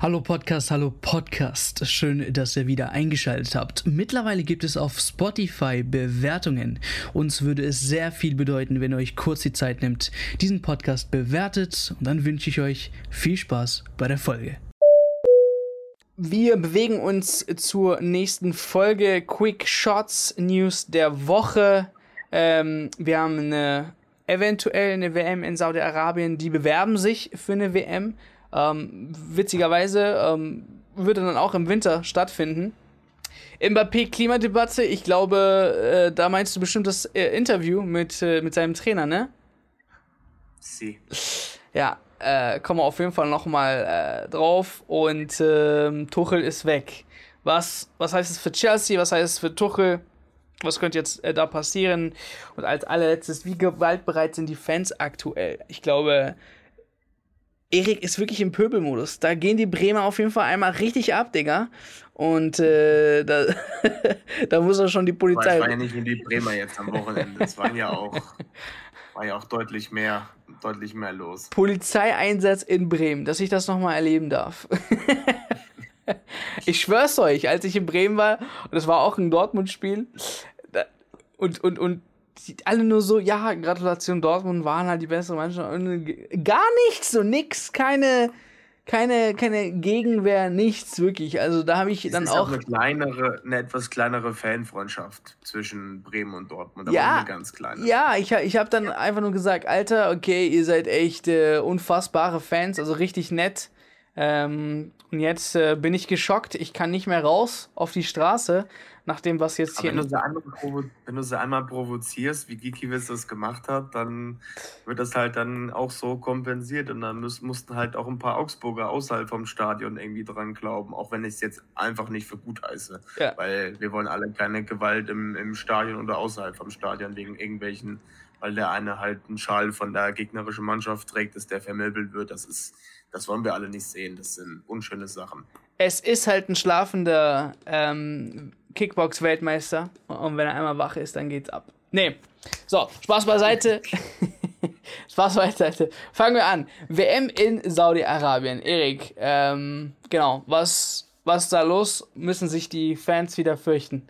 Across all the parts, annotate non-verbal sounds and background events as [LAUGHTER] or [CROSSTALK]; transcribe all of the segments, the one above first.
Hallo Podcast, hallo Podcast. Schön, dass ihr wieder eingeschaltet habt. Mittlerweile gibt es auf Spotify Bewertungen. Uns würde es sehr viel bedeuten, wenn ihr euch kurz die Zeit nimmt, diesen Podcast bewertet. Und dann wünsche ich euch viel Spaß bei der Folge. Wir bewegen uns zur nächsten Folge Quick Shots News der Woche. Ähm, wir haben eine eventuell eine WM in Saudi-Arabien. Die bewerben sich für eine WM. Ähm, witzigerweise ähm, würde dann auch im Winter stattfinden. Mbappé-Klimadebatte, ich glaube, äh, da meinst du bestimmt das äh, Interview mit, äh, mit seinem Trainer, ne? Sie. Ja, äh, kommen wir auf jeden Fall nochmal äh, drauf. Und ähm, Tuchel ist weg. Was, was heißt es für Chelsea? Was heißt es für Tuchel? Was könnte jetzt äh, da passieren? Und als allerletztes, wie gewaltbereit sind die Fans aktuell? Ich glaube, Erik ist wirklich im Pöbelmodus. Da gehen die Bremer auf jeden Fall einmal richtig ab, Digga. Und äh, da, [LAUGHS] da muss er schon die Polizei. Aber es war ja nicht nur die Bremer jetzt am Wochenende. Es waren ja auch, [LAUGHS] war ja auch deutlich mehr, deutlich mehr los. Polizeieinsatz in Bremen, dass ich das nochmal erleben darf. [LAUGHS] ich schwör's euch, als ich in Bremen war, und das war auch ein Dortmund-Spiel, und, und, und alle nur so, ja, Gratulation, Dortmund waren halt die bessere Mannschaft. Gar nichts, so nix, keine, keine, keine Gegenwehr, nichts wirklich. Also da habe ich es dann ist auch. eine kleinere, eine etwas kleinere Fanfreundschaft zwischen Bremen und Dortmund, aber ja, eine ganz kleine. Ja, ich, ich habe dann einfach nur gesagt, Alter, okay, ihr seid echt äh, unfassbare Fans, also richtig nett. Ähm, und jetzt äh, bin ich geschockt, ich kann nicht mehr raus auf die Straße nach dem, was jetzt hier. Wenn du, sie einmal wenn du sie einmal provozierst, wie Gikiewicz das gemacht hat, dann wird das halt dann auch so kompensiert und dann müß, mussten halt auch ein paar Augsburger außerhalb vom Stadion irgendwie dran glauben, auch wenn ich es jetzt einfach nicht für gut heiße. Ja. Weil wir wollen alle keine Gewalt im, im Stadion oder außerhalb vom Stadion wegen irgendwelchen, weil der eine halt einen Schal von der gegnerischen Mannschaft trägt, dass der vermöbelt wird. Das ist, das wollen wir alle nicht sehen. Das sind unschöne Sachen. Es ist halt ein schlafender ähm, Kickbox-Weltmeister. Und wenn er einmal wach ist, dann geht's ab. Nee. So, Spaß beiseite. [LAUGHS] Spaß beiseite. Fangen wir an. WM in Saudi-Arabien. Erik, ähm, genau. Was, was ist da los? Müssen sich die Fans wieder fürchten?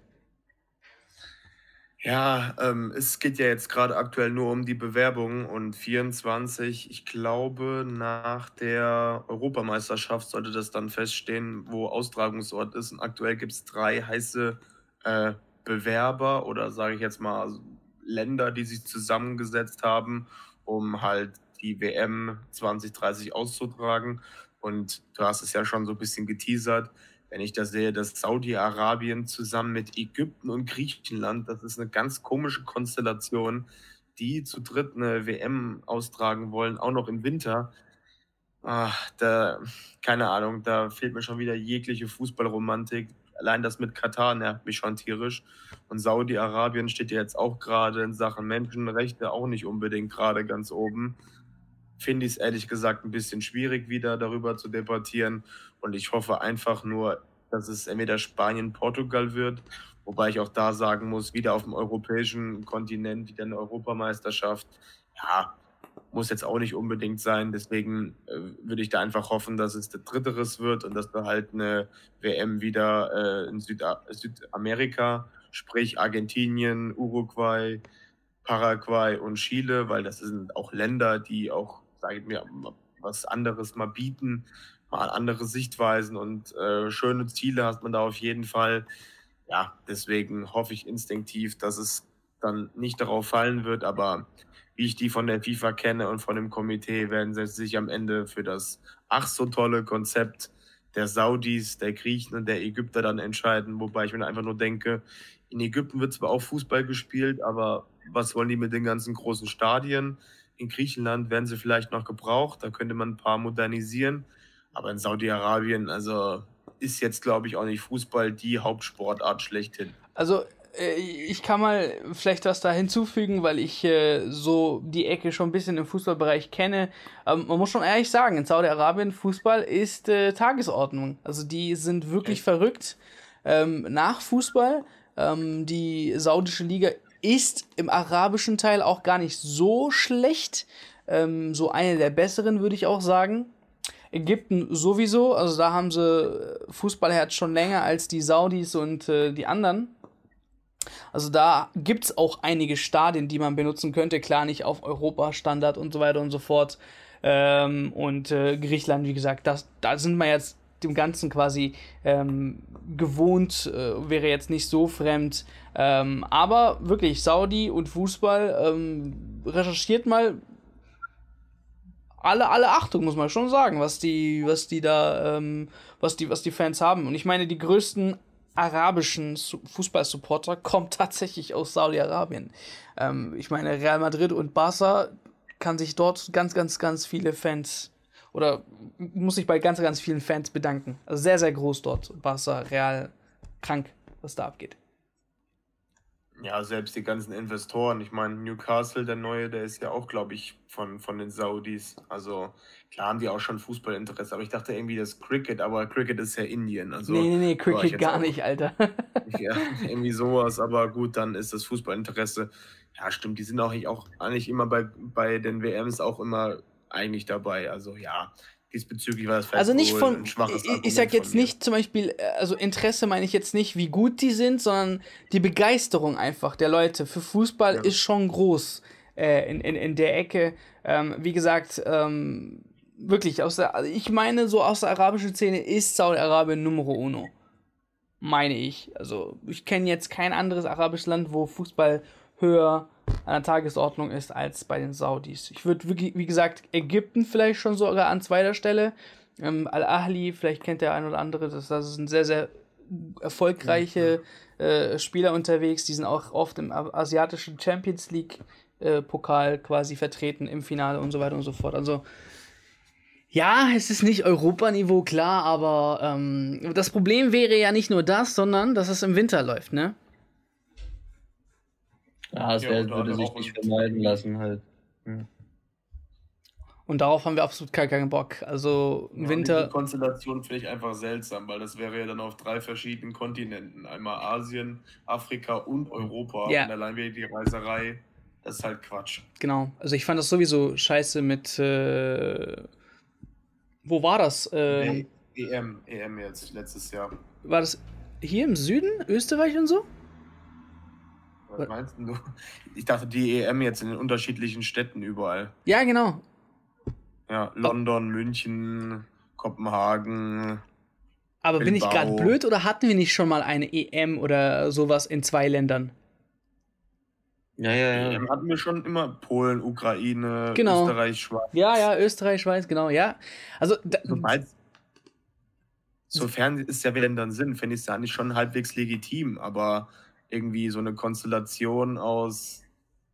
Ja, ähm, es geht ja jetzt gerade aktuell nur um die Bewerbung und 24, ich glaube, nach der Europameisterschaft sollte das dann feststehen, wo Austragungsort ist. Und aktuell gibt es drei heiße äh, Bewerber oder sage ich jetzt mal Länder, die sich zusammengesetzt haben, um halt die WM 2030 auszutragen. Und du hast es ja schon so ein bisschen geteasert wenn ich da sehe, dass Saudi-Arabien zusammen mit Ägypten und Griechenland, das ist eine ganz komische Konstellation, die zu dritt eine WM austragen wollen, auch noch im Winter. Ach, da, keine Ahnung, da fehlt mir schon wieder jegliche Fußballromantik. Allein das mit Katar nervt mich schon tierisch. Und Saudi-Arabien steht ja jetzt auch gerade in Sachen Menschenrechte auch nicht unbedingt gerade ganz oben finde ich es ehrlich gesagt ein bisschen schwierig, wieder darüber zu debattieren. Und ich hoffe einfach nur, dass es entweder Spanien, Portugal wird, wobei ich auch da sagen muss, wieder auf dem europäischen Kontinent, wieder eine Europameisterschaft. Ja, muss jetzt auch nicht unbedingt sein. Deswegen äh, würde ich da einfach hoffen, dass es der Dritteres wird und dass wir halt eine WM wieder äh, in Süda Südamerika, sprich Argentinien, Uruguay, Paraguay und Chile, weil das sind auch Länder, die auch sage ich mir, was anderes mal bieten, mal andere Sichtweisen und äh, schöne Ziele hat man da auf jeden Fall. Ja, deswegen hoffe ich instinktiv, dass es dann nicht darauf fallen wird, aber wie ich die von der FIFA kenne und von dem Komitee, werden sie sich am Ende für das ach so tolle Konzept der Saudis, der Griechen und der Ägypter dann entscheiden, wobei ich mir einfach nur denke, in Ägypten wird zwar auch Fußball gespielt, aber was wollen die mit den ganzen großen Stadien? In Griechenland werden sie vielleicht noch gebraucht, da könnte man ein paar modernisieren. Aber in Saudi-Arabien, also ist jetzt, glaube ich, auch nicht Fußball die Hauptsportart schlechthin. Also äh, ich kann mal vielleicht was da hinzufügen, weil ich äh, so die Ecke schon ein bisschen im Fußballbereich kenne. Ähm, man muss schon ehrlich sagen, in Saudi-Arabien Fußball ist äh, Tagesordnung. Also die sind wirklich Echt? verrückt ähm, nach Fußball. Ähm, die saudische Liga ist im arabischen Teil auch gar nicht so schlecht. Ähm, so eine der besseren, würde ich auch sagen. Ägypten sowieso, also da haben sie äh, Fußballherz schon länger als die Saudis und äh, die anderen. Also da gibt es auch einige Stadien, die man benutzen könnte. Klar, nicht auf Europa-Standard und so weiter und so fort. Ähm, und äh, Griechenland, wie gesagt, das, da sind wir jetzt dem Ganzen quasi ähm, gewohnt, äh, wäre jetzt nicht so fremd. Ähm, aber wirklich, Saudi und Fußball, ähm, recherchiert mal alle, alle Achtung, muss man schon sagen, was die, was die da, ähm, was die, was die Fans haben. Und ich meine, die größten arabischen Fußballsupporter kommen [LAUGHS] tatsächlich aus Saudi-Arabien. Ähm, ich meine, Real Madrid und Barca kann sich dort ganz, ganz, ganz viele Fans oder muss sich bei ganz, ganz vielen Fans bedanken. Also sehr, sehr groß dort. Barca, Real, krank, was da abgeht. Ja, selbst die ganzen Investoren. Ich meine, Newcastle, der neue, der ist ja auch, glaube ich, von, von den Saudis. Also klar haben die auch schon Fußballinteresse, aber ich dachte irgendwie das Cricket, aber Cricket ist ja Indien. Also, nee, nee, nee, Cricket gar auch, nicht, Alter. [LAUGHS] ja, irgendwie sowas, aber gut, dann ist das Fußballinteresse. Ja, stimmt, die sind auch, auch eigentlich immer bei, bei den WMs auch immer eigentlich dabei. Also ja, diesbezüglich war das vielleicht also nicht von, ein schwaches ich, ich sag jetzt nicht zum Beispiel, äh, also Interesse meine ich jetzt nicht, wie gut die sind, sondern die Begeisterung einfach der Leute für Fußball ja. ist schon groß äh, in, in, in der Ecke. Ähm, wie gesagt, ähm, wirklich, aus der, also ich meine, so aus der arabischen Szene ist Saudi-Arabien Numero uno. Meine ich. Also ich kenne jetzt kein anderes arabisches Land, wo Fußball höher an der Tagesordnung ist als bei den Saudis. Ich würde, wie gesagt, Ägypten vielleicht schon sogar an zweiter Stelle. Ähm, Al-Ahli, vielleicht kennt der ein oder andere, das, das sind sehr, sehr erfolgreiche äh, Spieler unterwegs. Die sind auch oft im asiatischen Champions League äh, Pokal quasi vertreten im Finale und so weiter und so fort. Also ja, es ist nicht Europaniveau, klar, aber ähm, das Problem wäre ja nicht nur das, sondern dass es im Winter läuft, ne? Ja, es ja, würde sich nicht vermeiden lassen halt. Hm. Und darauf haben wir absolut keinen Bock. Also im ja, Winter. Die Konstellation finde ich einfach seltsam, weil das wäre ja dann auf drei verschiedenen Kontinenten. Einmal Asien, Afrika und Europa. Ja. Und allein wieder die Reiserei, das ist halt Quatsch. Genau. Also ich fand das sowieso scheiße mit. Äh, wo war das? Äh, EM, EM jetzt, letztes Jahr. War das hier im Süden, Österreich und so? Was meinst du? Ich dachte, die EM jetzt in den unterschiedlichen Städten überall. Ja, genau. Ja, London, München, Kopenhagen. Aber Bilbao. bin ich gerade blöd oder hatten wir nicht schon mal eine EM oder sowas in zwei Ländern? Ja, ja, ja. EM hatten wir schon immer Polen, Ukraine, genau. Österreich, Schweiz. Ja, ja, Österreich, Schweiz, genau, ja. Also, Sobald, sofern es ja Ländern sind, finde ich es ja eigentlich schon halbwegs legitim, aber irgendwie so eine Konstellation aus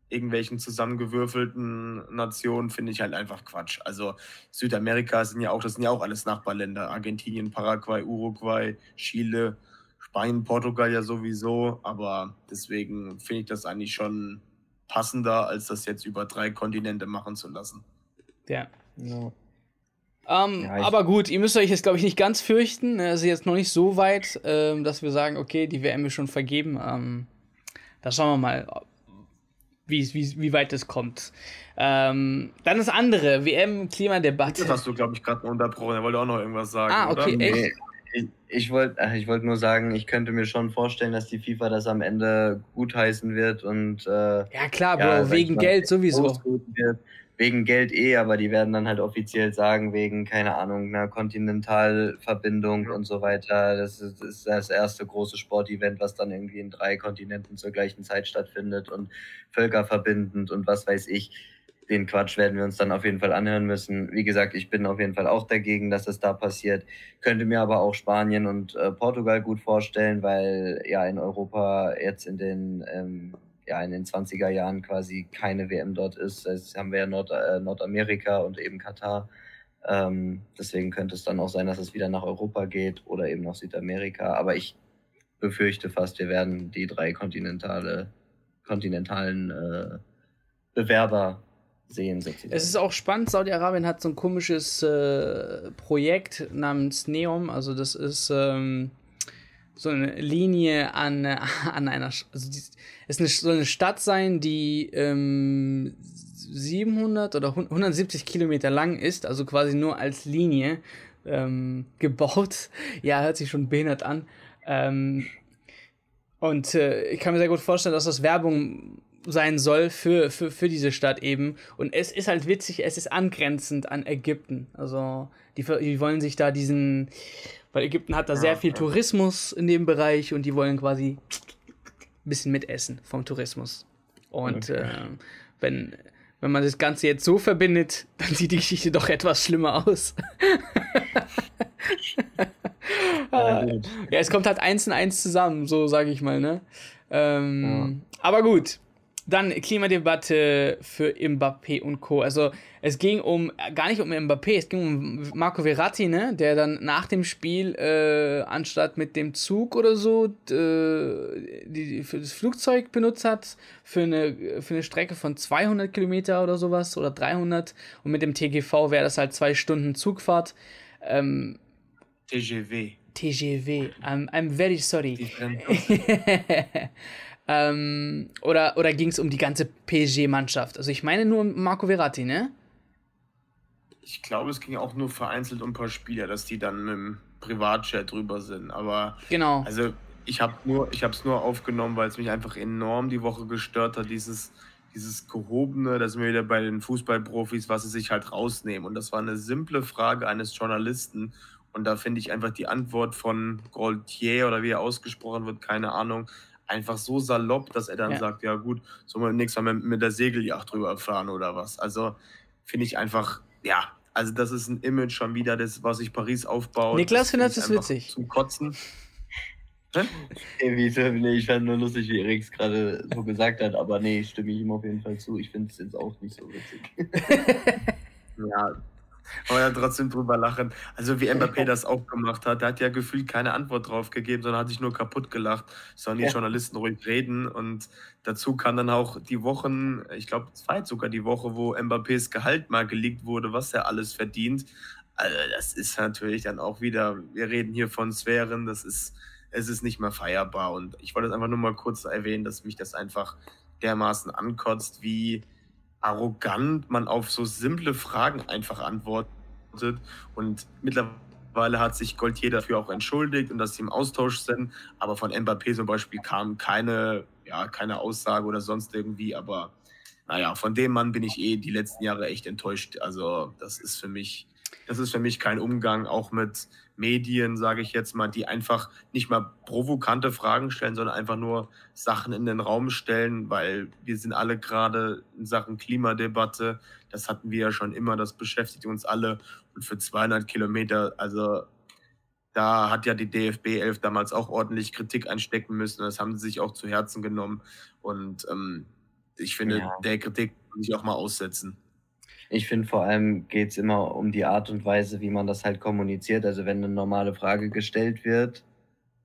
irgendwelchen zusammengewürfelten Nationen finde ich halt einfach Quatsch. Also Südamerika sind ja auch, das sind ja auch alles Nachbarländer. Argentinien, Paraguay, Uruguay, Chile, Spanien, Portugal ja sowieso. Aber deswegen finde ich das eigentlich schon passender, als das jetzt über drei Kontinente machen zu lassen. Ja. ja. Ähm, ja, aber gut, ihr müsst euch jetzt, glaube ich, nicht ganz fürchten. Es ist jetzt noch nicht so weit, ähm, dass wir sagen, okay, die WM ist schon vergeben. Ähm, da schauen wir mal, wie, wie, wie weit es kommt. Ähm, dann das andere, WM-Klimadebatte. Das hast du, glaube ich, gerade unterbrochen. Er wollte auch noch irgendwas sagen. Ah, okay, oder? echt? Nee. Ich, ich wollte ich wollt nur sagen, ich könnte mir schon vorstellen, dass die FIFA das am Ende gutheißen wird und. Äh, ja, klar, Bro, ja, wegen Geld sowieso. Wegen Geld eh, aber die werden dann halt offiziell sagen, wegen, keine Ahnung, einer Kontinentalverbindung und so weiter. Das ist, das ist, das erste große Sportevent, was dann irgendwie in drei Kontinenten zur gleichen Zeit stattfindet und völkerverbindend und was weiß ich. Den Quatsch werden wir uns dann auf jeden Fall anhören müssen. Wie gesagt, ich bin auf jeden Fall auch dagegen, dass es da passiert. Könnte mir aber auch Spanien und äh, Portugal gut vorstellen, weil ja in Europa jetzt in den ähm, ja in den 20er Jahren quasi keine WM dort ist. Jetzt haben wir ja Nord, äh, Nordamerika und eben Katar. Ähm, deswegen könnte es dann auch sein, dass es wieder nach Europa geht oder eben nach Südamerika. Aber ich befürchte fast, wir werden die drei kontinentale, kontinentalen äh, Bewerber sehen. Sozusagen. Es ist auch spannend, Saudi-Arabien hat so ein komisches äh, Projekt namens Neom. Also das ist ähm, so eine Linie an, [LAUGHS] an einer, also die, es soll eine Stadt sein, die ähm, 700 oder 170 Kilometer lang ist, also quasi nur als Linie ähm, [LAUGHS] gebaut. Ja, hört sich schon behindert an. Ähm, und äh, ich kann mir sehr gut vorstellen, dass das Werbung sein soll für, für, für diese Stadt eben. Und es ist halt witzig, es ist angrenzend an Ägypten. Also die, die wollen sich da diesen, weil Ägypten hat da sehr viel Tourismus in dem Bereich und die wollen quasi ein bisschen mitessen vom Tourismus. Und okay. äh, wenn, wenn man das Ganze jetzt so verbindet, [LAUGHS] dann sieht die Geschichte doch etwas schlimmer aus. [LAUGHS] ja, es kommt halt eins und eins zusammen, so sage ich mal, ne? Ähm, ja. Aber gut, dann Klimadebatte für Mbappé und Co. Also es ging um gar nicht um Mbappé, es ging um Marco Verratti, ne, der dann nach dem Spiel äh, anstatt mit dem Zug oder so äh, die, für das Flugzeug benutzt hat für eine für eine Strecke von 200 Kilometer oder sowas oder 300 und mit dem TGV wäre das halt zwei Stunden Zugfahrt. Ähm, TGV. TGV. I'm, I'm very sorry. [LAUGHS] Ähm, oder oder ging es um die ganze PSG-Mannschaft? Also ich meine nur Marco Verratti, ne? Ich glaube, es ging auch nur vereinzelt um ein paar Spieler, dass die dann mit dem Privatchat drüber sind. Aber genau. Also ich habe nur, ich habe es nur aufgenommen, weil es mich einfach enorm die Woche gestört hat. Dieses, dieses gehobene, da sind wir wieder bei den Fußballprofis, was sie sich halt rausnehmen. Und das war eine simple Frage eines Journalisten. Und da finde ich einfach die Antwort von Gaultier oder wie er ausgesprochen wird, keine Ahnung, einfach so salopp, dass er dann ja. sagt, ja gut, sollen wir nächstes Mal mit, mit der Segelyacht drüber fahren oder was. Also finde ich einfach, ja, also das ist ein Image schon wieder, das, was sich Paris aufbaut. Niklas findet es witzig. Zum Kotzen. Nee, ich fand nur lustig, wie Erik es gerade so gesagt hat, aber nee, stimme ich ihm auf jeden Fall zu. Ich finde es jetzt auch nicht so witzig. [LAUGHS] ja, aber ja trotzdem drüber lachen. Also wie Mbappé das auch gemacht hat, der hat ja gefühlt keine Antwort drauf gegeben, sondern hat sich nur kaputt gelacht. Sollen die ja. Journalisten ruhig reden. Und dazu kann dann auch die Wochen, ich glaube, es war jetzt sogar die Woche, wo Mbappés Gehalt mal geleakt wurde, was er alles verdient. Also das ist natürlich dann auch wieder, wir reden hier von Sphären, das ist, es ist nicht mehr feierbar. Und ich wollte es einfach nur mal kurz erwähnen, dass mich das einfach dermaßen ankotzt, wie arrogant man auf so simple Fragen einfach antwortet. Und mittlerweile hat sich Gaultier dafür auch entschuldigt und dass sie im Austausch sind. Aber von Mbappé zum Beispiel kam keine, ja, keine Aussage oder sonst irgendwie. Aber naja, von dem Mann bin ich eh die letzten Jahre echt enttäuscht. Also das ist für mich, das ist für mich kein Umgang, auch mit Medien, sage ich jetzt mal, die einfach nicht mal provokante Fragen stellen, sondern einfach nur Sachen in den Raum stellen, weil wir sind alle gerade in Sachen Klimadebatte, das hatten wir ja schon immer, das beschäftigt uns alle und für 200 Kilometer, also da hat ja die DFB 11 damals auch ordentlich Kritik einstecken müssen, das haben sie sich auch zu Herzen genommen und ähm, ich finde, ja. der Kritik muss ich auch mal aussetzen. Ich finde vor allem geht es immer um die Art und Weise, wie man das halt kommuniziert. Also wenn eine normale Frage gestellt wird,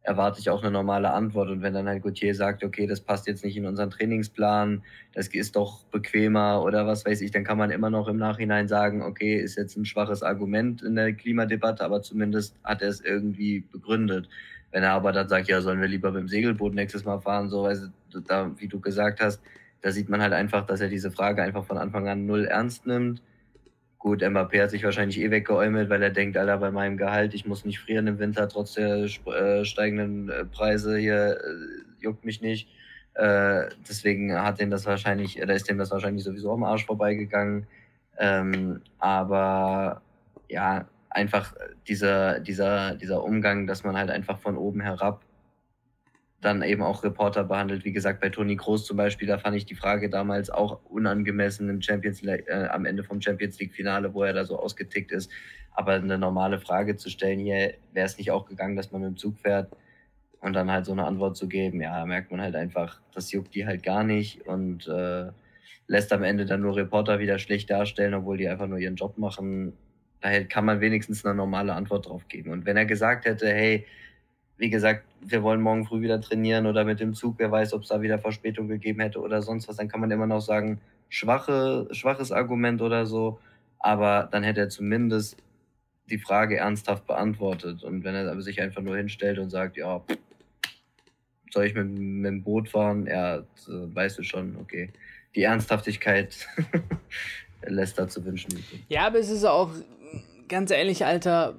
erwarte ich auch eine normale Antwort. Und wenn dann halt Gauthier sagt, okay, das passt jetzt nicht in unseren Trainingsplan, das ist doch bequemer oder was weiß ich, dann kann man immer noch im Nachhinein sagen, okay, ist jetzt ein schwaches Argument in der Klimadebatte, aber zumindest hat er es irgendwie begründet. Wenn er aber dann sagt, ja, sollen wir lieber dem Segelboot nächstes Mal fahren, so, weil da, wie du gesagt hast, da sieht man halt einfach, dass er diese Frage einfach von Anfang an null ernst nimmt. Gut, Mbappé hat sich wahrscheinlich eh weggeäumelt, weil er denkt, Alter, bei meinem Gehalt, ich muss nicht frieren im Winter, trotz der äh, steigenden äh, Preise hier, äh, juckt mich nicht. Äh, deswegen hat dem das wahrscheinlich, da ist dem das wahrscheinlich sowieso am Arsch vorbeigegangen. Ähm, aber ja, einfach dieser, dieser, dieser Umgang, dass man halt einfach von oben herab dann eben auch Reporter behandelt. Wie gesagt, bei Toni Groß zum Beispiel, da fand ich die Frage damals auch unangemessen im Champions äh, am Ende vom Champions League Finale, wo er da so ausgetickt ist. Aber eine normale Frage zu stellen, hier wäre es nicht auch gegangen, dass man mit dem Zug fährt und dann halt so eine Antwort zu geben, ja, merkt man halt einfach, das juckt die halt gar nicht und äh, lässt am Ende dann nur Reporter wieder schlecht darstellen, obwohl die einfach nur ihren Job machen. Daher kann man wenigstens eine normale Antwort drauf geben. Und wenn er gesagt hätte, hey, wie gesagt, wir wollen morgen früh wieder trainieren oder mit dem Zug, wer weiß, ob es da wieder Verspätung gegeben hätte oder sonst was, dann kann man immer noch sagen, schwache, schwaches Argument oder so, aber dann hätte er zumindest die Frage ernsthaft beantwortet. Und wenn er sich einfach nur hinstellt und sagt, ja, soll ich mit, mit dem Boot fahren? Ja, weißt du schon, okay. die Ernsthaftigkeit [LAUGHS] lässt da zu wünschen. Ja, aber es ist auch, ganz ehrlich, Alter,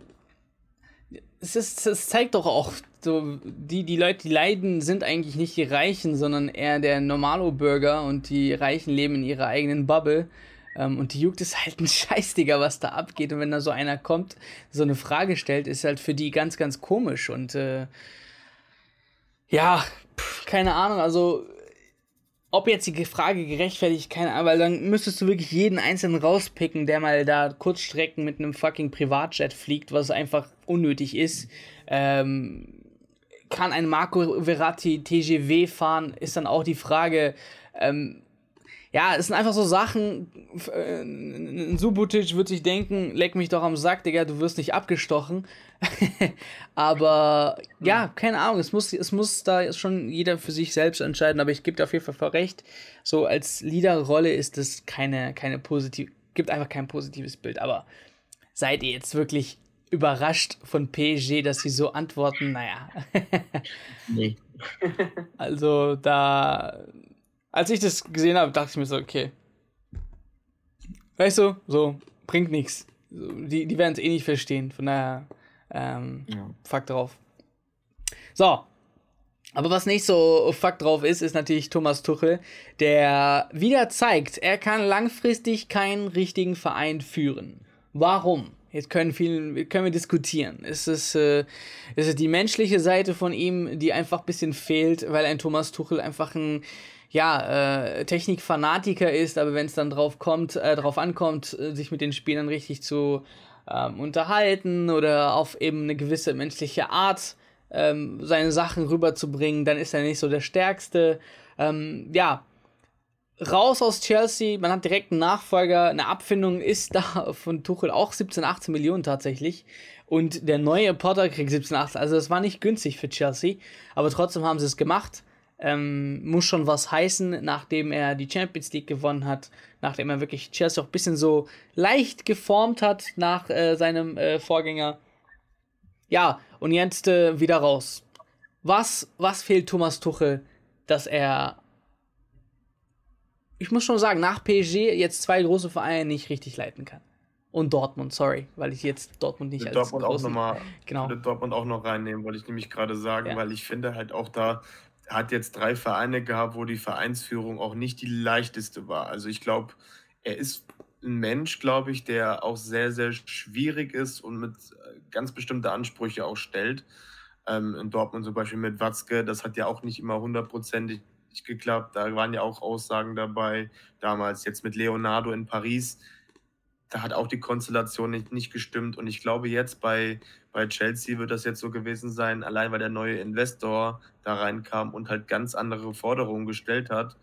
es, ist, es zeigt doch auch, so, die, die Leute, die leiden, sind eigentlich nicht die Reichen, sondern eher der Normalo-Bürger und die Reichen leben in ihrer eigenen Bubble. Ähm, und die juckt es halt ein [LAUGHS] Scheiß, Digga, was da abgeht. Und wenn da so einer kommt, so eine Frage stellt, ist halt für die ganz, ganz komisch. Und äh, ja, pff, keine Ahnung, also ob jetzt die Frage gerechtfertigt, keine Ahnung, weil dann müsstest du wirklich jeden einzelnen rauspicken, der mal da Kurzstrecken mit einem fucking Privatjet fliegt, was einfach unnötig ist. Ähm, kann ein Marco Verratti TGW fahren, ist dann auch die Frage, ähm, ja, es sind einfach so Sachen, äh, ein Subotic wird sich denken, leck mich doch am Sack, Digga, du wirst nicht abgestochen. [LAUGHS] aber ja, keine Ahnung, es muss, es muss da schon jeder für sich selbst entscheiden, aber ich gebe dir auf jeden Fall recht, so als Leaderrolle ist es keine, keine positive, gibt einfach kein positives Bild, aber seid ihr jetzt wirklich überrascht von PSG, dass sie so antworten? Naja. [LAUGHS] nee. also da als ich das gesehen habe, dachte ich mir so, okay. Weißt du, so, bringt nichts. Die, die werden es eh nicht verstehen. Von daher, ähm, ja. fuck drauf. So. Aber was nicht so fuck drauf ist, ist natürlich Thomas Tuchel, der wieder zeigt, er kann langfristig keinen richtigen Verein führen. Warum? Jetzt können, viel, können wir diskutieren. Ist es, äh, ist es die menschliche Seite von ihm, die einfach ein bisschen fehlt, weil ein Thomas Tuchel einfach ein ja, äh, Technikfanatiker ist, aber wenn es dann drauf kommt, äh, drauf ankommt, äh, sich mit den Spielern richtig zu ähm, unterhalten oder auf eben eine gewisse menschliche Art ähm, seine Sachen rüberzubringen, dann ist er nicht so der Stärkste. Ähm, ja, raus aus Chelsea, man hat direkt einen Nachfolger, eine Abfindung ist da [LAUGHS] von Tuchel auch 17, 18 Millionen tatsächlich. Und der neue Potter kriegt 17, 18. Also das war nicht günstig für Chelsea, aber trotzdem haben sie es gemacht. Ähm, muss schon was heißen, nachdem er die Champions League gewonnen hat, nachdem er wirklich Chelsea auch ein bisschen so leicht geformt hat nach äh, seinem äh, Vorgänger. Ja, und jetzt äh, wieder raus. Was, was fehlt Thomas Tuchel, dass er, ich muss schon sagen, nach PSG jetzt zwei große Vereine nicht richtig leiten kann? Und Dortmund, sorry, weil ich jetzt Dortmund nicht als Dortmund auch noch mal, genau. Dortmund auch noch reinnehmen, wollte ich nämlich gerade sagen, ja. weil ich finde halt auch da hat jetzt drei Vereine gehabt, wo die Vereinsführung auch nicht die leichteste war. Also ich glaube, er ist ein Mensch, glaube ich, der auch sehr, sehr schwierig ist und mit äh, ganz bestimmte Ansprüche auch stellt. Ähm, in Dortmund zum Beispiel mit Watzke, das hat ja auch nicht immer hundertprozentig geklappt. Da waren ja auch Aussagen dabei. Damals jetzt mit Leonardo in Paris da hat auch die Konstellation nicht, nicht gestimmt. Und ich glaube, jetzt bei, bei Chelsea wird das jetzt so gewesen sein, allein weil der neue Investor da reinkam und halt ganz andere Forderungen gestellt hat,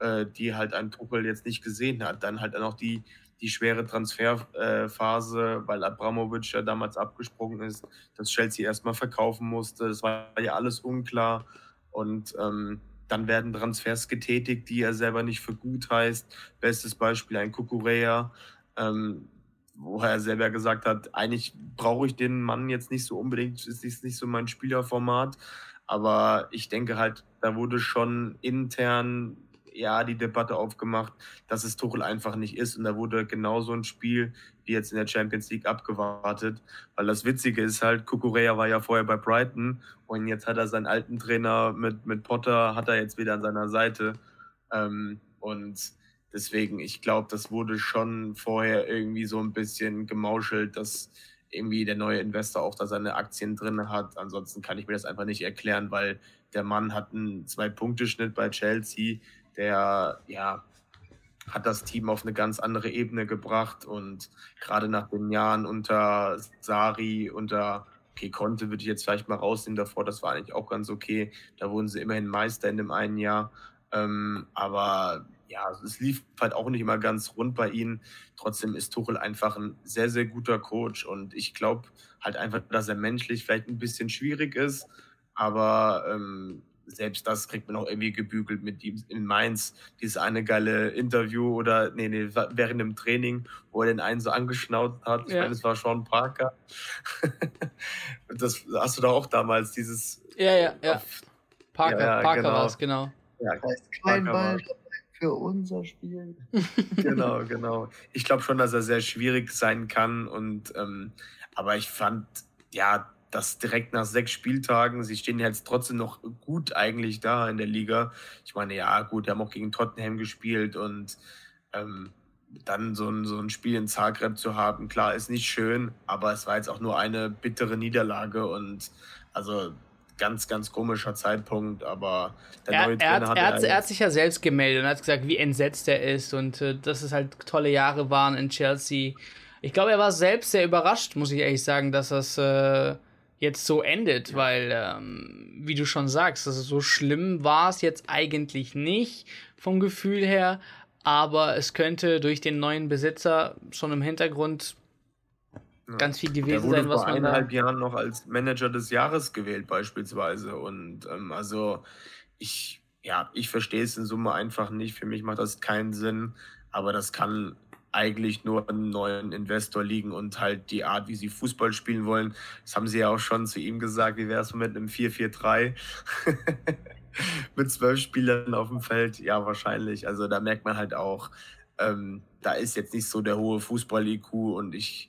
äh, die halt ein Tuchel jetzt nicht gesehen hat. Dann halt auch die, die schwere Transferphase, äh, weil Abramovic ja damals abgesprungen ist, dass Chelsea erstmal verkaufen musste. Das war ja alles unklar. Und ähm, dann werden Transfers getätigt, die er selber nicht für gut heißt. Bestes Beispiel ein Kukurea, ähm, wo er selber gesagt hat, eigentlich brauche ich den Mann jetzt nicht so unbedingt, ist nicht, so mein Spielerformat. Aber ich denke halt, da wurde schon intern ja die Debatte aufgemacht, dass es Tuchel einfach nicht ist. Und da wurde genauso ein Spiel wie jetzt in der Champions League abgewartet. Weil das Witzige ist halt, Kukurea war ja vorher bei Brighton und jetzt hat er seinen alten Trainer mit, mit Potter, hat er jetzt wieder an seiner Seite. Ähm, und Deswegen, ich glaube, das wurde schon vorher irgendwie so ein bisschen gemauschelt, dass irgendwie der neue Investor auch da seine Aktien drin hat. Ansonsten kann ich mir das einfach nicht erklären, weil der Mann hat einen Zwei-Punkte-Schnitt bei Chelsea, der ja hat das Team auf eine ganz andere Ebene gebracht und gerade nach den Jahren unter Sari, unter okay, Conte würde ich jetzt vielleicht mal rausnehmen davor, das war eigentlich auch ganz okay. Da wurden sie immerhin Meister in dem einen Jahr. Ähm, aber ja, es lief halt auch nicht immer ganz rund bei ihnen. Trotzdem ist Tuchel einfach ein sehr, sehr guter Coach und ich glaube halt einfach, dass er menschlich vielleicht ein bisschen schwierig ist, aber ähm, selbst das kriegt man auch irgendwie gebügelt mit ihm in Mainz. Dieses eine geile Interview oder, nee, nee, während dem Training, wo er den einen so angeschnauzt hat. Ich ja. meine, das war Sean Parker. [LAUGHS] das hast du da auch damals, dieses. Ja, ja, ja. Parker, ja, Parker genau. war es, genau. Ja, kein Ball für unser Spiel. [LAUGHS] genau, genau. Ich glaube schon, dass er sehr schwierig sein kann. Und ähm, aber ich fand, ja, dass direkt nach sechs Spieltagen, sie stehen jetzt trotzdem noch gut eigentlich da in der Liga. Ich meine, ja, gut, die haben auch gegen Tottenham gespielt und ähm, dann so ein, so ein Spiel in Zagreb zu haben, klar, ist nicht schön, aber es war jetzt auch nur eine bittere Niederlage und also ganz, ganz komischer Zeitpunkt, aber der er, neue Trainer er hat, hat, er, hat, er hat sich ja selbst gemeldet und hat gesagt, wie entsetzt er ist und äh, dass es halt tolle Jahre waren in Chelsea. Ich glaube, er war selbst sehr überrascht, muss ich ehrlich sagen, dass das äh, jetzt so endet, weil, ähm, wie du schon sagst, also so schlimm war es jetzt eigentlich nicht vom Gefühl her, aber es könnte durch den neuen Besitzer schon im Hintergrund ja. ganz viel gewesen sein, was man. vor eineinhalb Jahren noch als Manager des Jahres gewählt, beispielsweise. Und ähm, also ich, ja, ich verstehe es in Summe einfach nicht. Für mich macht das keinen Sinn, aber das kann eigentlich nur einen neuen Investor liegen und halt die Art, wie sie Fußball spielen wollen. Das haben sie ja auch schon zu ihm gesagt, wie wäre es mit einem 4-4-3 [LAUGHS] mit zwölf Spielern auf dem Feld? Ja, wahrscheinlich. Also da merkt man halt auch, ähm, da ist jetzt nicht so der hohe Fußball-IQ und ich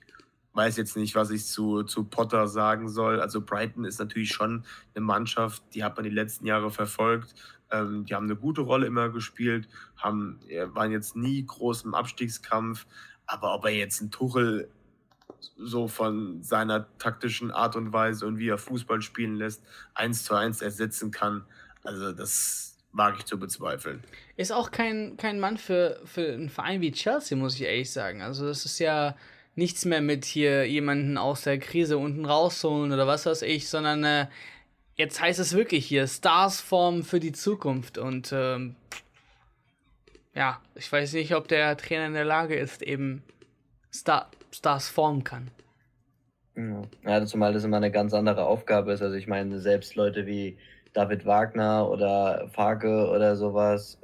weiß jetzt nicht, was ich zu, zu Potter sagen soll. Also Brighton ist natürlich schon eine Mannschaft, die hat man die letzten Jahre verfolgt. Ähm, die haben eine gute Rolle immer gespielt, haben, waren jetzt nie groß im Abstiegskampf. Aber ob er jetzt einen Tuchel so von seiner taktischen Art und Weise und wie er Fußball spielen lässt, eins zu eins ersetzen kann, also das wage ich zu bezweifeln. Ist auch kein, kein Mann für, für einen Verein wie Chelsea, muss ich ehrlich sagen. Also das ist ja nichts mehr mit hier jemanden aus der Krise unten rausholen oder was weiß ich, sondern äh, jetzt heißt es wirklich hier Stars formen für die Zukunft und ähm, ja, ich weiß nicht, ob der Trainer in der Lage ist, eben Star Stars formen kann. Ja, zumal das immer eine ganz andere Aufgabe ist. Also ich meine, selbst Leute wie David Wagner oder Farke oder sowas.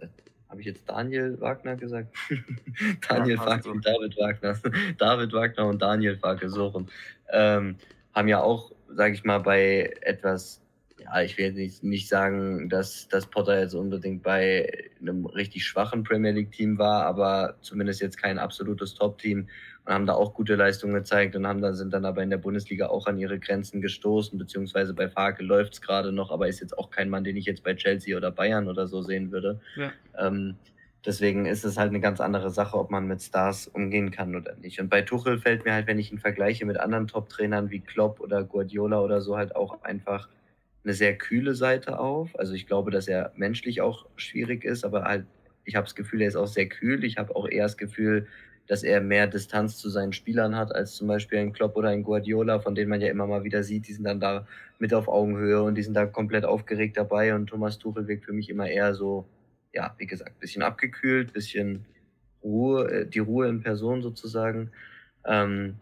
Habe ich jetzt Daniel Wagner gesagt? [LAUGHS] Daniel ja, und David Wagner. [LAUGHS] David Wagner und Daniel Farke suchen. Ähm, haben ja auch, sage ich mal, bei etwas ja, ich will nicht, nicht sagen, dass, dass Potter jetzt unbedingt bei einem richtig schwachen Premier League-Team war, aber zumindest jetzt kein absolutes Top-Team und haben da auch gute Leistungen gezeigt und haben da, sind dann aber in der Bundesliga auch an ihre Grenzen gestoßen, beziehungsweise bei Farke läuft es gerade noch, aber ist jetzt auch kein Mann, den ich jetzt bei Chelsea oder Bayern oder so sehen würde. Ja. Ähm, deswegen ist es halt eine ganz andere Sache, ob man mit Stars umgehen kann oder nicht. Und bei Tuchel fällt mir halt, wenn ich ihn vergleiche mit anderen Top-Trainern wie Klopp oder Guardiola oder so, halt auch einfach eine sehr kühle Seite auf. Also ich glaube, dass er menschlich auch schwierig ist, aber halt, ich habe das Gefühl, er ist auch sehr kühl. Ich habe auch eher das Gefühl, dass er mehr Distanz zu seinen Spielern hat, als zum Beispiel ein Klopp oder ein Guardiola, von denen man ja immer mal wieder sieht, die sind dann da mit auf Augenhöhe und die sind da komplett aufgeregt dabei. Und Thomas Tuchel wirkt für mich immer eher so, ja, wie gesagt, bisschen abgekühlt, bisschen Ruhe, äh, die Ruhe in Person sozusagen. Ähm,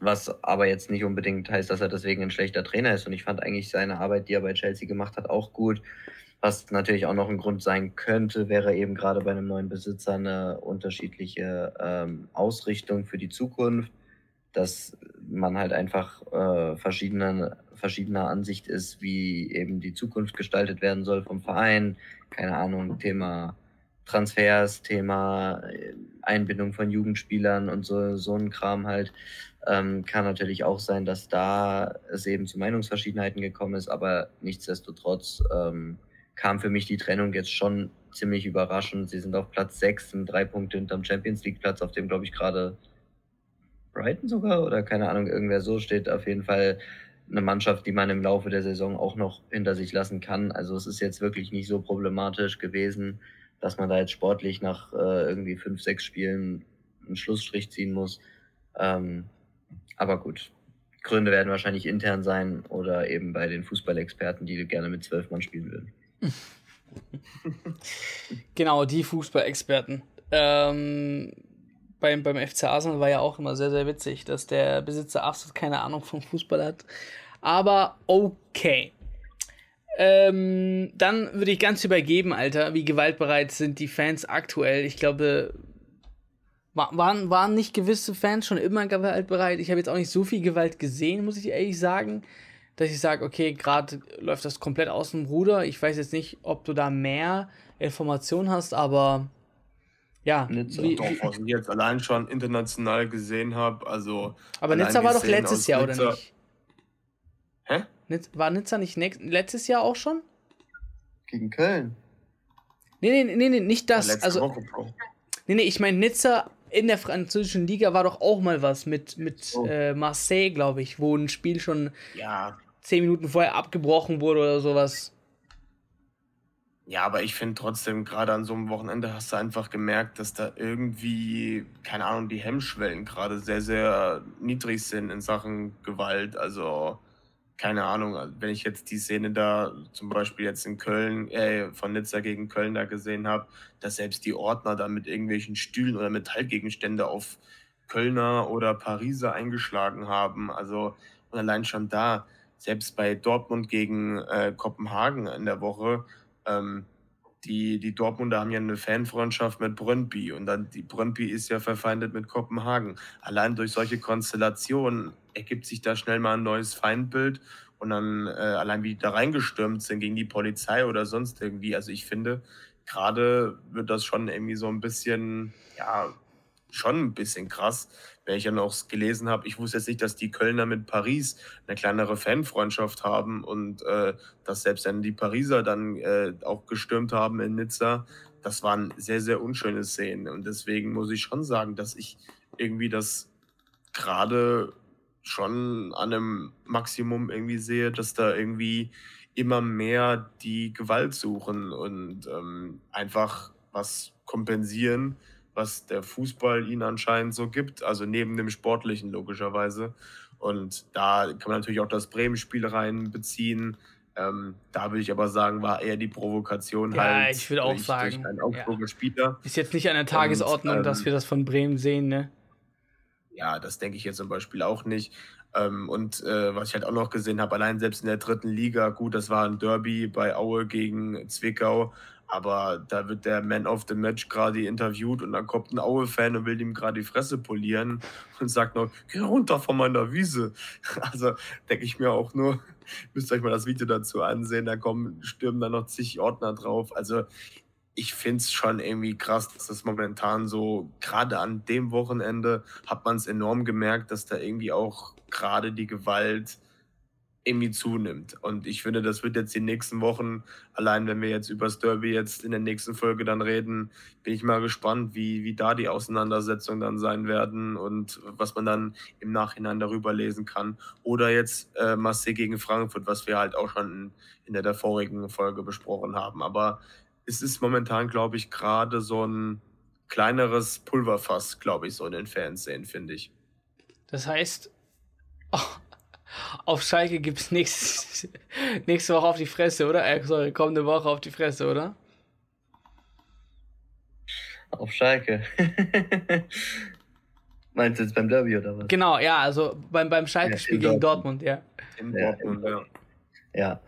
was aber jetzt nicht unbedingt heißt, dass er deswegen ein schlechter Trainer ist. Und ich fand eigentlich seine Arbeit, die er bei Chelsea gemacht hat, auch gut. Was natürlich auch noch ein Grund sein könnte, wäre eben gerade bei einem neuen Besitzer eine unterschiedliche ähm, Ausrichtung für die Zukunft, dass man halt einfach äh, verschiedene, verschiedener Ansicht ist, wie eben die Zukunft gestaltet werden soll vom Verein. Keine Ahnung, Thema Transfers, Thema äh, Einbindung von Jugendspielern und so, so ein Kram halt. Ähm, kann natürlich auch sein, dass da es eben zu Meinungsverschiedenheiten gekommen ist, aber nichtsdestotrotz ähm, kam für mich die Trennung jetzt schon ziemlich überraschend. Sie sind auf Platz 6, sind drei Punkte hinterm Champions League Platz, auf dem glaube ich gerade Brighton sogar oder keine Ahnung, irgendwer so steht. Auf jeden Fall eine Mannschaft, die man im Laufe der Saison auch noch hinter sich lassen kann. Also es ist jetzt wirklich nicht so problematisch gewesen, dass man da jetzt sportlich nach äh, irgendwie fünf, sechs Spielen einen Schlussstrich ziehen muss. Ähm, aber gut, Gründe werden wahrscheinlich intern sein oder eben bei den Fußballexperten, die gerne mit zwölf Mann spielen würden. [LAUGHS] genau, die Fußballexperten. Ähm, beim, beim FC Arsenal war ja auch immer sehr, sehr witzig, dass der Besitzer absolut keine Ahnung vom Fußball hat. Aber okay. Ähm, dann würde ich ganz übergeben, Alter, wie gewaltbereit sind die Fans aktuell. Ich glaube, waren, waren nicht gewisse Fans schon immer gewaltbereit? Ich habe jetzt auch nicht so viel Gewalt gesehen, muss ich ehrlich sagen, dass ich sage, okay, gerade läuft das komplett aus dem Ruder. Ich weiß jetzt nicht, ob du da mehr Informationen hast, aber Ja, Nizza. Wie, doch, was ich jetzt allein schon international gesehen habe, also. Aber Nizza war doch letztes Jahr, Nizza. oder nicht? Hä? War Nizza nicht letztes Jahr auch schon? Gegen Köln. Nee, nee, nee, nee nicht das. Ja, also, Woche, Nee, nee, ich meine, Nizza in der französischen Liga war doch auch mal was mit, mit oh. äh, Marseille, glaube ich, wo ein Spiel schon ja. Zehn Minuten vorher abgebrochen wurde oder sowas. Ja, aber ich finde trotzdem, gerade an so einem Wochenende hast du einfach gemerkt, dass da irgendwie, keine Ahnung, die Hemmschwellen gerade sehr, sehr niedrig sind in Sachen Gewalt. Also, keine Ahnung, wenn ich jetzt die Szene da zum Beispiel jetzt in Köln, äh, von Nizza gegen Köln da gesehen habe, dass selbst die Ordner da mit irgendwelchen Stühlen oder Metallgegenstände auf Kölner oder Pariser eingeschlagen haben. Also, und allein schon da, selbst bei Dortmund gegen äh, Kopenhagen in der Woche, ähm, die, die Dortmunder haben ja eine Fanfreundschaft mit Brøndby und dann die Brøndby ist ja verfeindet mit Kopenhagen. Allein durch solche Konstellationen ergibt sich da schnell mal ein neues Feindbild und dann äh, allein wie die da reingestürmt sind gegen die Polizei oder sonst irgendwie. Also ich finde, gerade wird das schon irgendwie so ein bisschen, ja, schon ein bisschen krass, wenn ich ja noch gelesen habe, ich wusste jetzt nicht, dass die Kölner mit Paris eine kleinere Fanfreundschaft haben und äh, dass selbst dann die Pariser dann äh, auch gestürmt haben in Nizza. Das waren sehr, sehr unschöne Szenen. Und deswegen muss ich schon sagen, dass ich irgendwie das gerade schon an einem Maximum irgendwie sehe, dass da irgendwie immer mehr die Gewalt suchen und ähm, einfach was kompensieren was der Fußball ihnen anscheinend so gibt, also neben dem Sportlichen logischerweise. Und da kann man natürlich auch das Bremen-Spiel reinbeziehen. Ähm, da würde ich aber sagen, war eher die Provokation ja, halt. ich würde auch durch, sagen. Durch ja. Ist jetzt nicht an der Tagesordnung, Und, ähm, dass wir das von Bremen sehen, ne? Ja, das denke ich jetzt zum Beispiel auch nicht. Ähm, und äh, was ich halt auch noch gesehen habe, allein selbst in der dritten Liga, gut, das war ein Derby bei Aue gegen Zwickau, aber da wird der Man of the Match gerade interviewt und dann kommt ein Aue-Fan und will ihm gerade die Fresse polieren und sagt noch, geh runter von meiner Wiese. [LAUGHS] Also denke ich mir auch nur, [LAUGHS] müsst ihr euch mal das Video dazu ansehen, da kommen, stürmen dann noch zig Ordner drauf. Also ich finde es schon irgendwie krass, dass das momentan so, gerade an dem Wochenende hat man es enorm gemerkt, dass da irgendwie auch gerade die Gewalt irgendwie zunimmt. Und ich finde, das wird jetzt die nächsten Wochen, allein wenn wir jetzt über das Derby jetzt in der nächsten Folge dann reden, bin ich mal gespannt, wie, wie da die Auseinandersetzungen dann sein werden und was man dann im Nachhinein darüber lesen kann. Oder jetzt äh, Marseille gegen Frankfurt, was wir halt auch schon in, in der, der vorigen Folge besprochen haben. Aber es ist momentan, glaube ich, gerade so ein kleineres Pulverfass, glaube ich, so in den Fanszenen, finde ich. Das heißt, oh, auf Schalke gibt es nächste, [LAUGHS] nächste Woche auf die Fresse, oder? Äh, sorry, kommende Woche auf die Fresse, oder? Auf Schalke. [LAUGHS] Meinst du jetzt beim Derby oder was? Genau, ja, also beim, beim Schalke-Spiel ja, gegen Dortmund, ja. In Dortmund, ja. Ja.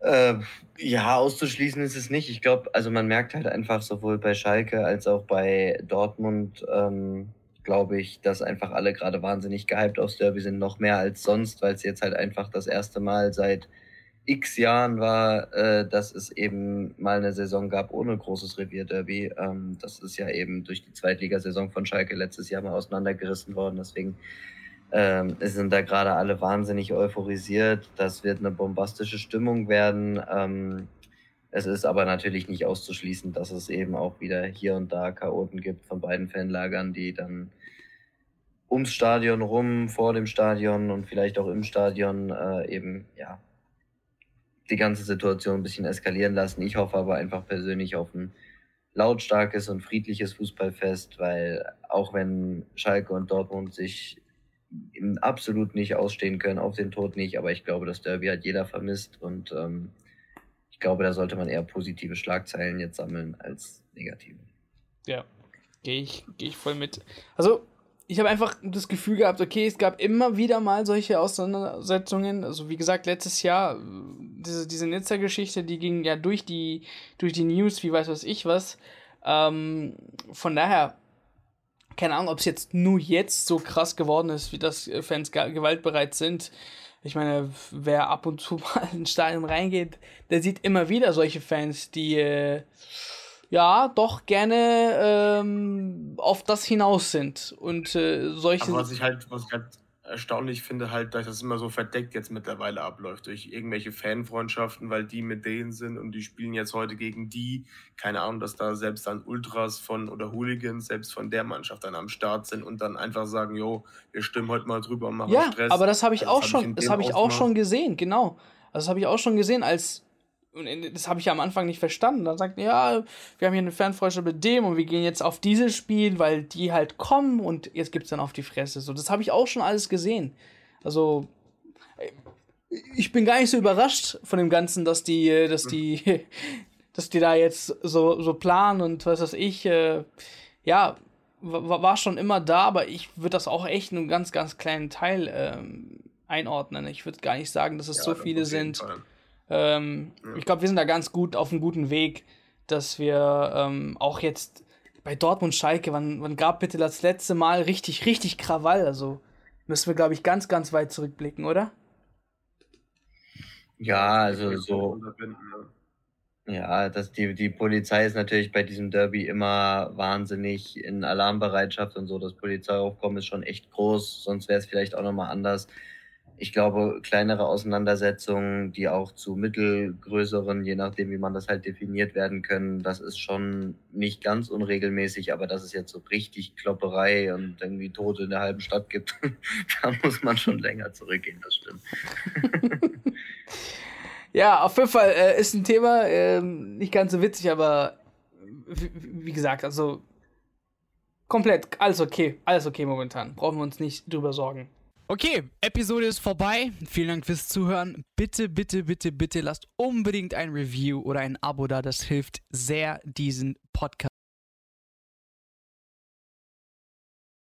Äh, ja, auszuschließen ist es nicht. Ich glaube, also man merkt halt einfach sowohl bei Schalke als auch bei Dortmund, ähm, glaube ich, dass einfach alle gerade wahnsinnig gehypt aufs Derby sind, noch mehr als sonst, weil es jetzt halt einfach das erste Mal seit x Jahren war, äh, dass es eben mal eine Saison gab ohne großes Revierderby. Ähm, das ist ja eben durch die Zweitligasaison von Schalke letztes Jahr mal auseinandergerissen worden. Deswegen ähm, sind da gerade alle wahnsinnig euphorisiert. Das wird eine bombastische Stimmung werden. Ähm, es ist aber natürlich nicht auszuschließen, dass es eben auch wieder hier und da Chaoten gibt von beiden Fanlagern, die dann ums Stadion rum, vor dem Stadion und vielleicht auch im Stadion äh, eben, ja, die ganze Situation ein bisschen eskalieren lassen. Ich hoffe aber einfach persönlich auf ein lautstarkes und friedliches Fußballfest, weil auch wenn Schalke und Dortmund sich absolut nicht ausstehen können, auf den Tod nicht, aber ich glaube, das Derby hat jeder vermisst und ähm, ich glaube, da sollte man eher positive Schlagzeilen jetzt sammeln als negative. Ja, gehe ich, geh ich voll mit. Also, ich habe einfach das Gefühl gehabt, okay, es gab immer wieder mal solche Auseinandersetzungen. Also, wie gesagt, letztes Jahr, diese, diese Nizza-Geschichte, die ging ja durch die, durch die News, wie weiß was ich was. Ähm, von daher, keine Ahnung, ob es jetzt nur jetzt so krass geworden ist, wie das Fans gewaltbereit sind. Ich meine, wer ab und zu [LAUGHS] mal ins Stadion reingeht, der sieht immer wieder solche Fans, die, äh, ja doch gerne ähm, auf das hinaus sind und äh, solche. Aber was ich halt, was ich halt erstaunlich finde halt, dass das immer so verdeckt jetzt mittlerweile abläuft durch irgendwelche Fanfreundschaften, weil die mit denen sind und die spielen jetzt heute gegen die. Keine Ahnung, dass da selbst dann Ultras von oder Hooligans selbst von der Mannschaft dann am Start sind und dann einfach sagen, jo, wir stimmen heute mal drüber und machen ja, Stress. aber das habe ich also auch schon, ich das habe ich auch schon gesehen, genau. Also das habe ich auch schon gesehen, als und das habe ich ja am Anfang nicht verstanden. Dann sagt, ja, wir haben hier eine Fanfreundschaft mit dem und wir gehen jetzt auf dieses Spiel, weil die halt kommen und jetzt gibt es dann auf die Fresse. So, das habe ich auch schon alles gesehen. Also, ich bin gar nicht so überrascht von dem Ganzen, dass die, dass die, [LAUGHS] dass die da jetzt so, so planen und was weiß ich. Äh, ja, war schon immer da, aber ich würde das auch echt einen ganz, ganz kleinen Teil ähm, einordnen. Ich würde gar nicht sagen, dass es ja, so viele sind. Fall ähm, ja. Ich glaube, wir sind da ganz gut auf einem guten Weg, dass wir ähm, auch jetzt bei Dortmund Schalke, wann, wann gab bitte das letzte Mal richtig, richtig Krawall? Also müssen wir, glaube ich, ganz, ganz weit zurückblicken, oder? Ja, also so. Ja, dass die, die Polizei ist natürlich bei diesem Derby immer wahnsinnig in Alarmbereitschaft und so. Das Polizeiaufkommen ist schon echt groß, sonst wäre es vielleicht auch nochmal anders ich glaube, kleinere Auseinandersetzungen, die auch zu mittelgrößeren, je nachdem, wie man das halt definiert werden können, das ist schon nicht ganz unregelmäßig, aber dass es jetzt so richtig Klopperei und irgendwie Tote in der halben Stadt gibt, [LAUGHS] da muss man schon länger zurückgehen, das stimmt. [LAUGHS] ja, auf jeden Fall äh, ist ein Thema, äh, nicht ganz so witzig, aber wie gesagt, also komplett alles okay, alles okay momentan. Brauchen wir uns nicht drüber sorgen. Okay, Episode ist vorbei. Vielen Dank fürs Zuhören. Bitte, bitte, bitte, bitte lasst unbedingt ein Review oder ein Abo da. Das hilft sehr, diesen Podcast